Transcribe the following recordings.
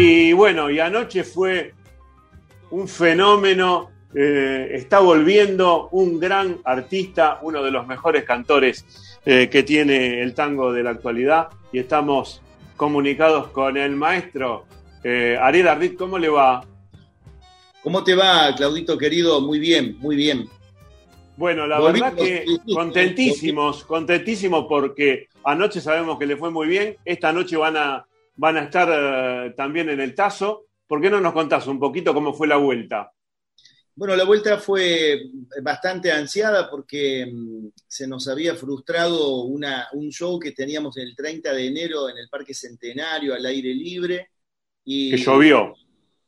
Y bueno, y anoche fue un fenómeno, eh, está volviendo un gran artista, uno de los mejores cantores eh, que tiene el tango de la actualidad, y estamos comunicados con el maestro eh, Ariel Ardit. ¿Cómo le va? ¿Cómo te va, Claudito querido? Muy bien, muy bien. Bueno, la verdad que contentísimos, contentísimos porque anoche sabemos que le fue muy bien. Esta noche van a, van a estar eh, también en el Tazo. ¿Por qué no nos contás un poquito cómo fue la vuelta? Bueno, la vuelta fue bastante ansiada porque mm, se nos había frustrado una, un show que teníamos el 30 de enero en el Parque Centenario al aire libre. Y, que llovió.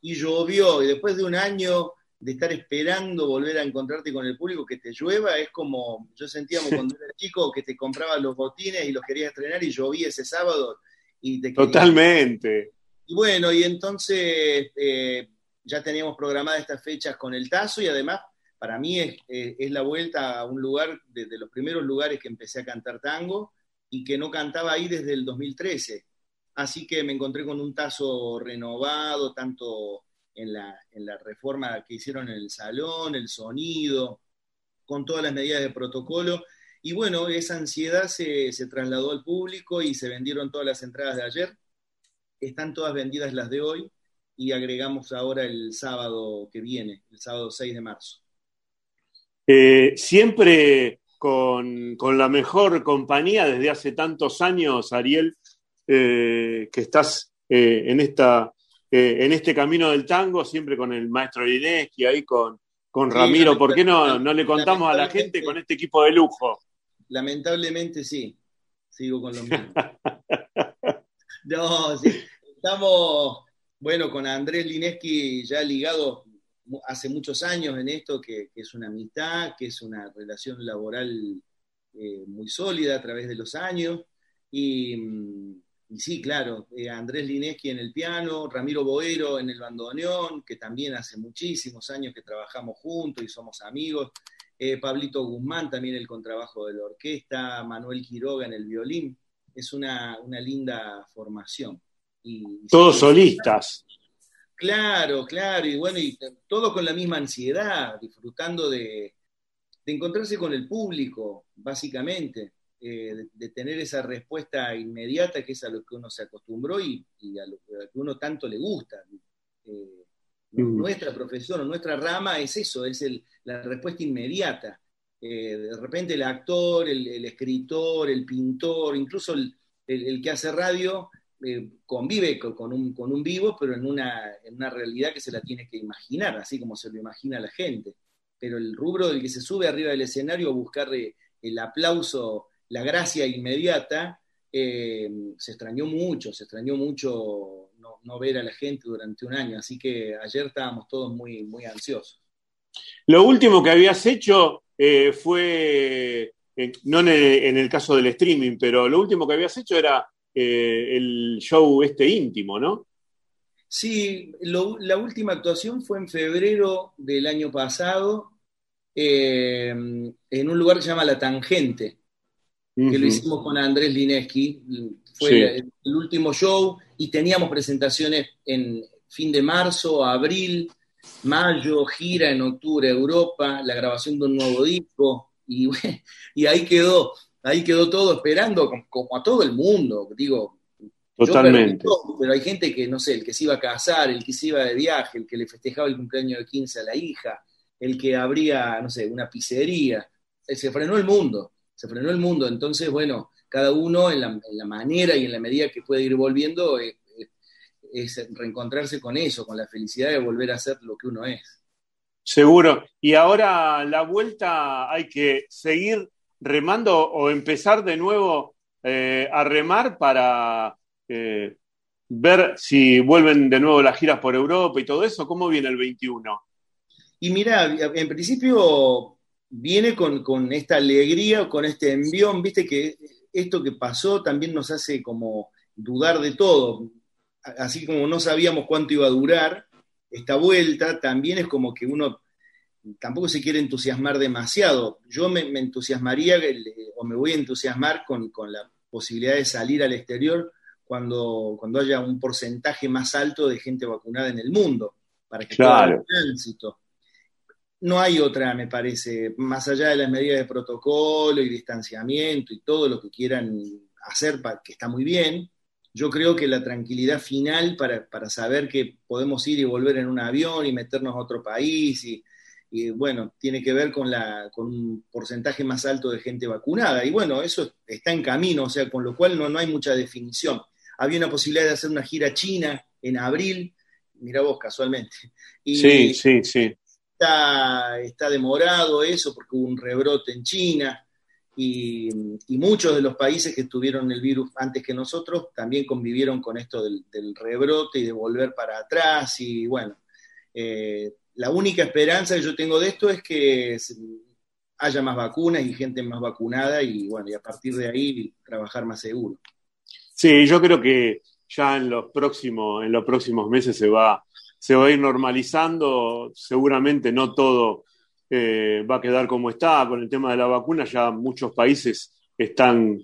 Y llovió, y después de un año de estar esperando volver a encontrarte con el público, que te llueva, es como, yo sentíamos cuando era chico que te compraba los botines y los querías estrenar y llovía ese sábado y Totalmente. Y bueno, y entonces... Eh, ya teníamos programadas estas fechas con el Tazo y además para mí es, eh, es la vuelta a un lugar, de, los primeros lugares que empecé a cantar tango y que no cantaba ahí desde el 2013. Así que me encontré con un Tazo renovado, tanto en la, en la reforma que hicieron en el salón, el sonido, con todas las medidas de protocolo. Y bueno, esa ansiedad se, se, trasladó al público y se vendieron todas las entradas de ayer. Están todas vendidas las de hoy y agregamos ahora el sábado que viene, el sábado 6 de marzo. Eh, siempre con, la mejor compañía desde hace tantos años, Ariel, eh, que estás eh, en, esta, en este camino del tango, siempre con el maestro Ineski, ahí con, con Ramiro. ¿Por qué no, no le contamos a la gente con este equipo de lujo? Lamentablemente sí, sigo con lo mismo. no, sí, estamos bueno, con Andrés Lineski ya ligado hace muchos años en esto, que, es una amistad, que es una relación laboral eh, muy sólida a través de los años. Y, sí, claro, eh, Andrés Lineski en el piano, Ramiro Boero en el bandoneón, que también hace muchísimos años que trabajamos juntos y somos amigos. Eh, Pablito Guzmán también el contrabajo de la orquesta, Manuel Quiroga en el violín. Es una, una linda formación. Todos solistas. Claro, claro, y bueno, y todo con la misma ansiedad, disfrutando de, encontrarse con el público, básicamente, eh, de, tener esa respuesta inmediata que es a lo que uno se acostumbró y, a lo que uno tanto le gusta. Eh. Nuestra profesión o nuestra rama es eso, es la respuesta inmediata. Eh, de repente el actor, el, escritor, el pintor, incluso el que hace radio, eh, convive con un, con un, vivo, pero en una, en una, realidad que se la tiene que imaginar, así como se lo imagina la gente. Pero el rubro del que se sube arriba del escenario a buscar el aplauso, la gracia inmediata, eh, se extrañó mucho, se extrañó mucho no, ver a la gente durante un año, así que ayer estábamos todos muy, muy ansiosos. Lo último que habías hecho eh, fue, no en en el caso del streaming, pero lo último que habías hecho era eh, el show este íntimo, ¿no? Sí, la última actuación fue en febrero del año pasado eh, en un lugar que se llama La Tangente, que lo hicimos con Andrés Lineski. Fue el, último show y teníamos presentaciones en fin de marzo, abril, mayo, gira en octubre Europa, la grabación de un nuevo disco y, y ahí quedó ahí quedó todo esperando, como, a todo el mundo, digo. Totalmente. pero hay gente que, no sé, el que se iba a casar, el que se iba de viaje, el que le festejaba el cumpleaños de 15 a la hija, el que abría, no sé, una pizzería. Se frenó el mundo, se frenó el mundo. Entonces, bueno, cada uno en la, manera y en la medida que puede ir volviendo eh, eh, es reencontrarse con eso, con la felicidad de volver a ser lo que uno es. Seguro. Y ahora la vuelta hay que seguir remando o empezar de nuevo eh, a remar para eh, ver si vuelven de nuevo las giras por Europa y todo eso? ¿Cómo viene el 21? Y mira, en principio viene con, esta alegría, con este envión, viste que esto que pasó también nos hace como dudar de todo, así como no sabíamos cuánto iba a durar esta vuelta, también es como que uno tampoco se quiere entusiasmar demasiado. Yo me, entusiasmaría o me voy a entusiasmar con, la posibilidad de salir al exterior cuando, cuando haya un porcentaje más alto de gente vacunada en el mundo, para que claro. pueda tránsito. No hay otra, me parece, más allá de las medidas de protocolo y distanciamiento y todo lo que quieran hacer, que está muy bien, yo creo que la tranquilidad final para, para, saber que podemos ir y volver en un avión y meternos a otro país y, y, bueno, tiene que ver con, la, con un porcentaje más alto de gente vacunada. Y bueno, eso está en camino, o sea, con lo cual no, no hay mucha definición. Había una posibilidad de hacer una gira china en abril, mira vos casualmente. Sí, sí, sí. Está, demorado eso porque hubo un rebrote en China. Y, muchos de los países que tuvieron el virus antes que nosotros también convivieron con esto del, del rebrote y de volver para atrás. Y bueno, eh, la única esperanza que yo tengo de esto es que haya más vacunas y gente más vacunada y bueno, y a partir de ahí trabajar más seguro. Sí, yo creo que ya en los próximos, en los próximos meses se va, se va a ir normalizando, seguramente no todo eh, va a quedar como está con el tema de la vacuna, ya muchos países están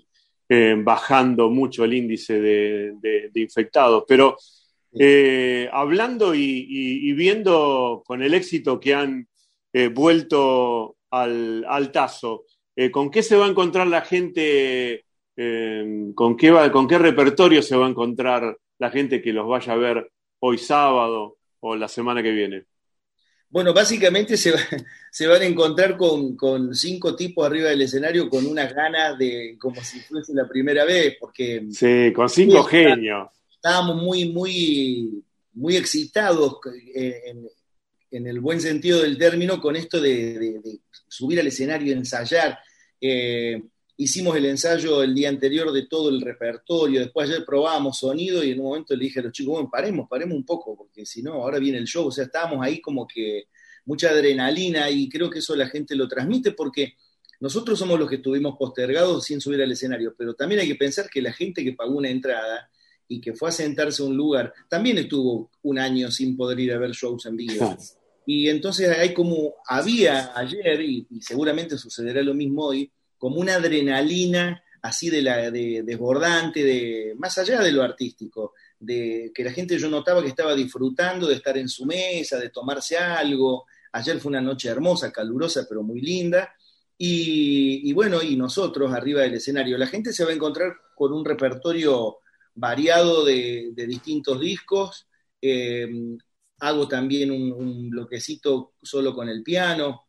eh, bajando mucho el índice de, infectados, pero eh, hablando y, viendo con el éxito que han vuelto al, Tazo, ¿con qué se va a encontrar la gente? ¿con, qué va, ¿Con qué repertorio se va a encontrar la gente que los vaya a ver hoy sábado o la semana que viene? Bueno, básicamente se, va, se van a encontrar con, con, cinco tipos arriba del escenario con unas ganas de como si fuese la primera vez, porque... Sí, con cinco genios estábamos muy, muy, muy excitados en, en, el buen sentido del término con esto de, de, de subir al escenario y ensayar. Eh, hicimos el ensayo el día anterior de todo el repertorio, después ayer probábamos sonido y en un momento le dije a los chicos, bueno, paremos, paremos un poco, porque si no, ahora viene el show, o sea, estábamos ahí como que mucha adrenalina y creo que eso la gente lo transmite porque nosotros somos los que estuvimos postergados sin subir al escenario, pero también hay que pensar que la gente que pagó una entrada y que fue a sentarse a un lugar, también estuvo un año sin poder ir a ver shows en vivo. Y entonces hay como, había ayer, y, y, seguramente sucederá lo mismo hoy, como una adrenalina así de, la, de desbordante, de, más allá de lo artístico, de que la gente yo notaba que estaba disfrutando de estar en su mesa, de tomarse algo. Ayer fue una noche hermosa, calurosa, pero muy linda. Y, bueno, y nosotros arriba del escenario, la gente se va a encontrar con un repertorio variado de, de distintos discos. Eh, hago también un, bloquecito solo con el piano.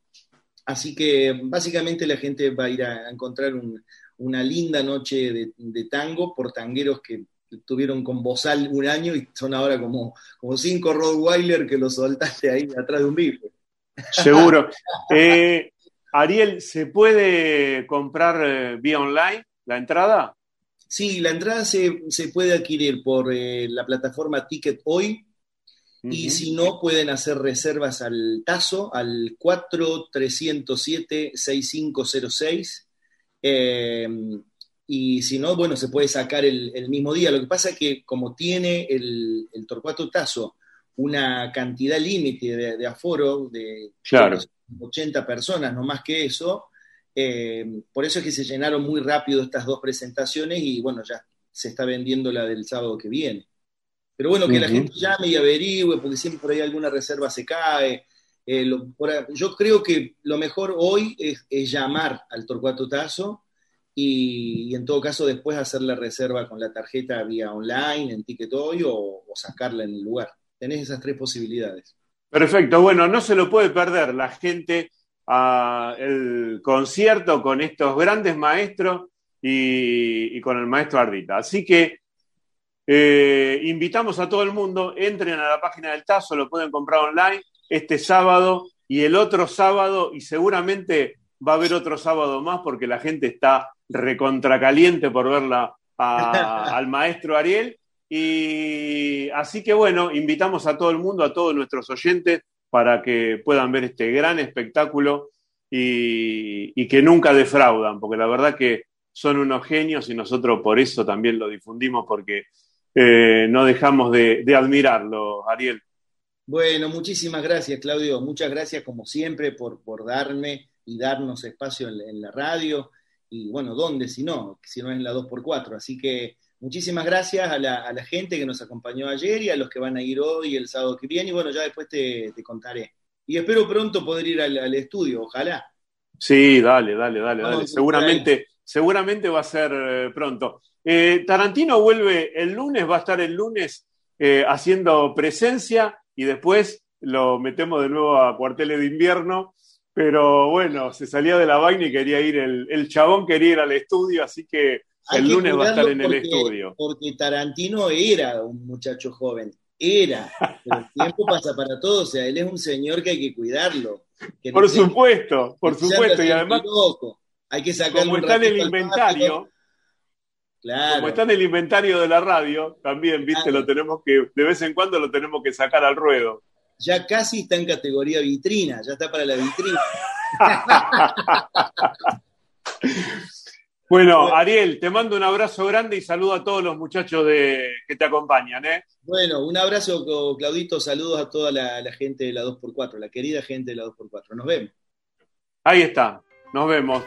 Así que básicamente la gente va a ir a, encontrar un, una linda noche de, de, tango por tangueros que tuvieron con Bozal un año y son ahora como, como cinco Rottweiler que lo soltaste ahí atrás de un bife. Seguro. Eh, Ariel, ¿se puede comprar eh, vía online la entrada? Sí, la entrada se, se puede adquirir por eh, la plataforma Ticket Hoy uh -huh. y si no pueden hacer reservas al TAZO al 4307-6506 eh, y si no, bueno, se puede sacar el, el, mismo día. Lo que pasa es que como tiene el, el Torcuato Tazo una cantidad límite de, de, aforo de claro. 80 personas, no más que eso, eh, por eso es que se llenaron muy rápido estas dos presentaciones y bueno, ya se está vendiendo la del sábado que viene. Pero bueno, que uh -huh. la gente llame y averigüe, porque siempre por ahí alguna reserva se cae. Eh, lo, por, yo creo que lo mejor hoy es, es llamar al Torcuato Tazo y, y, en todo caso después hacer la reserva con la tarjeta vía online, en Ticket Hoy o, o sacarla en el lugar. Tenés esas tres posibilidades. Perfecto, bueno, no se lo puede perder la gente a el concierto con estos grandes maestros y, y con el maestro Ardita. Así que eh, invitamos a todo el mundo, entren a la página del Tazo, lo pueden comprar online este sábado y el otro sábado, y seguramente va a haber otro sábado más porque la gente está recontracaliente por verla a, al maestro Ariel. Y así que bueno, invitamos a todo el mundo, a todos nuestros oyentes, para que puedan ver este gran espectáculo y, y, que nunca defraudan, porque la verdad que son unos genios y nosotros por eso también lo difundimos, porque eh, no dejamos de, de, admirarlo, Ariel. Bueno, muchísimas gracias, Claudio. Muchas gracias, como siempre, por, por darme y darnos espacio en, en la radio. Y bueno, ¿dónde si no? Si no es en la 2x4. Así que muchísimas gracias a la, gente que nos acompañó ayer y a los que van a ir hoy y el sábado que viene. Y bueno, ya después te, contaré. Y espero pronto poder ir al, estudio, ojalá. Sí, dale, dale, dale, dale. Seguramente, seguramente va a ser eh, pronto. Eh, Tarantino vuelve el lunes, va a estar el lunes eh, haciendo presencia y después lo metemos de nuevo a cuarteles de invierno. Pero bueno, se salía de la vaina y quería ir, el, el chabón quería ir al estudio, así que el lunes va a estar en el estudio. Porque Tarantino era un muchacho joven, era. Pero el tiempo pasa para todos, o sea, él es un señor que hay que cuidarlo. por supuesto, por supuesto, y además. Hay que sacar Como está en el inventario. Claro. Como está en el inventario de la radio, también, viste, lo tenemos que, de vez en cuando lo tenemos que sacar al ruedo. Ya casi está en categoría vitrina, ya está para la vitrina. Bueno, Ariel, te mando un abrazo grande y saludo a todos los muchachos de, que te acompañan. ¿eh? Bueno, un abrazo, Claudito. Saludos a toda la, la gente de la 2x4, la querida gente de la 2x4. Nos vemos. Ahí está, nos vemos.